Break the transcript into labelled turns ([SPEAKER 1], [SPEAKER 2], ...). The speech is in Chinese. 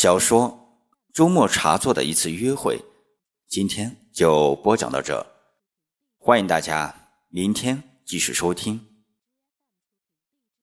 [SPEAKER 1] 小说周末茶座的一次约会。今天就播讲到这。欢迎大家明天继续收听。